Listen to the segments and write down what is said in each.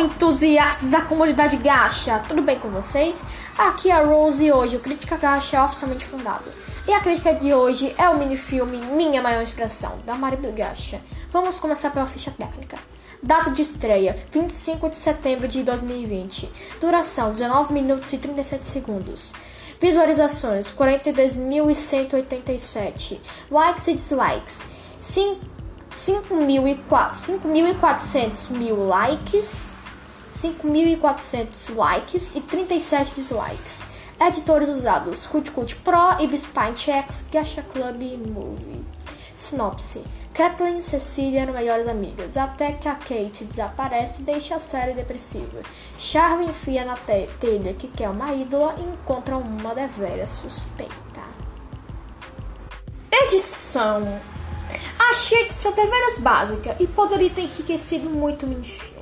entusiastas da comunidade gacha! Tudo bem com vocês? Aqui é a Rose e hoje o Crítica Gacha é oficialmente fundado. E a crítica de hoje é o minifilme Minha Maior Expressão, da Maribu Gacha. Vamos começar pela ficha técnica. Data de estreia: 25 de setembro de 2020. Duração: 19 minutos e 37 segundos. Visualizações: 42.187. Likes e dislikes: 5.400 mil likes. 5.400 likes e 37 dislikes. Editores usados: Cult Pro, Ibspine Checks, Gacha Club e Movie. Sinopse: Kathleen e Cecília eram melhores amigas, até que a Kate desaparece e deixa a série depressiva. Charlie enfia na te telha que quer uma ídola e encontra uma deveras suspeita. Edição Achei a edição deveras básica e poderia ter enriquecido muito minifilme.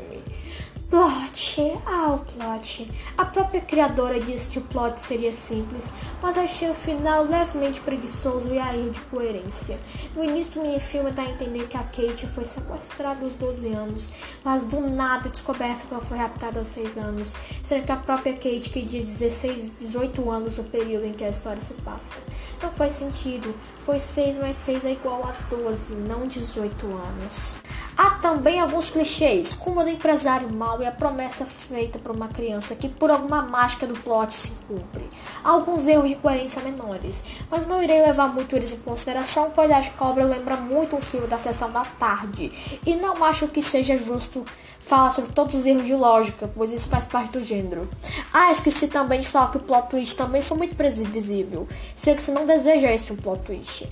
Plot, ah, o plot. A própria criadora disse que o plot seria simples, mas achei o final levemente preguiçoso e a erro de coerência. No início do minifilme dá a entender que a Kate foi sequestrada aos 12 anos, mas do nada descoberta que ela foi raptada aos 6 anos, sendo que a própria Kate queria 16, 18 anos no período em que a história se passa. Não faz sentido, pois 6 mais 6 é igual a 12, não 18 anos. Há também alguns clichês, como o do empresário mau e a promessa feita por uma criança que por alguma mágica do plot se cumpre. Há alguns erros de coerência menores, mas não irei levar muito eles em consideração, pois a cobra lembra muito um filme da sessão da tarde, e não acho que seja justo falar sobre todos os erros de lógica, pois isso faz parte do gênero. Ah, esqueci também de falar que o plot twist também foi muito previsível, sendo que você não deseja este um plot twist.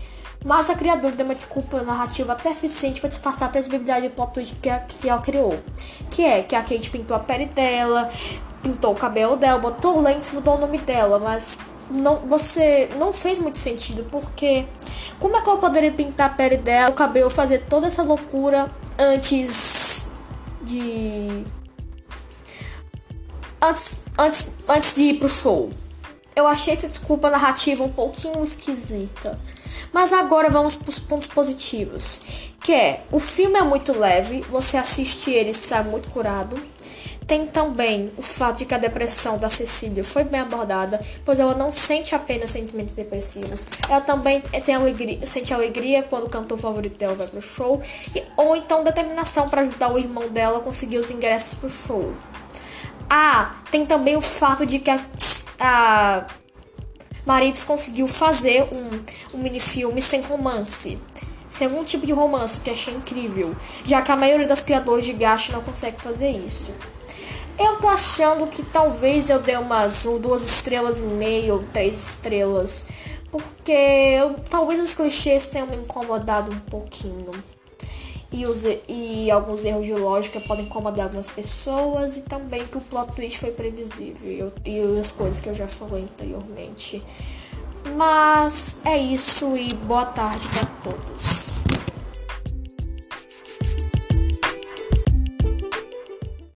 Mas a criadora deu uma desculpa narrativa até eficiente para disfarçar a previsibilidade do plot twist que, que ela criou. Que é que a Kate pintou a pele dela, pintou o cabelo dela, botou lentes, mudou o nome dela, mas não, você não fez muito sentido, porque como é que ela poderia pintar a pele dela, o cabelo, fazer toda essa loucura antes de. Antes, antes, antes de ir pro show? Eu achei essa desculpa narrativa um pouquinho esquisita. Mas agora vamos para os pontos positivos. Que é, o filme é muito leve, você assiste ele e sai muito curado. Tem também o fato de que a depressão da Cecília foi bem abordada, pois ela não sente apenas sentimentos depressivos. Ela também tem alegria, sente alegria quando o cantor favorito dela vai pro show, e, ou então determinação para ajudar o irmão dela a conseguir os ingressos pro show. Ah, tem também o fato de que a, a Marips conseguiu fazer um, um minifilme sem romance. Sem algum tipo de romance, que achei incrível. Já que a maioria das criadoras de gacha não consegue fazer isso. Eu tô achando que talvez eu dê umas duas estrelas e meia ou três estrelas. Porque eu, talvez os clichês tenham me incomodado um pouquinho e, os, e alguns erros de lógica podem incomodar algumas pessoas e também que o plot twist foi previsível e as coisas que eu já falei anteriormente. Mas é isso e boa tarde para todos.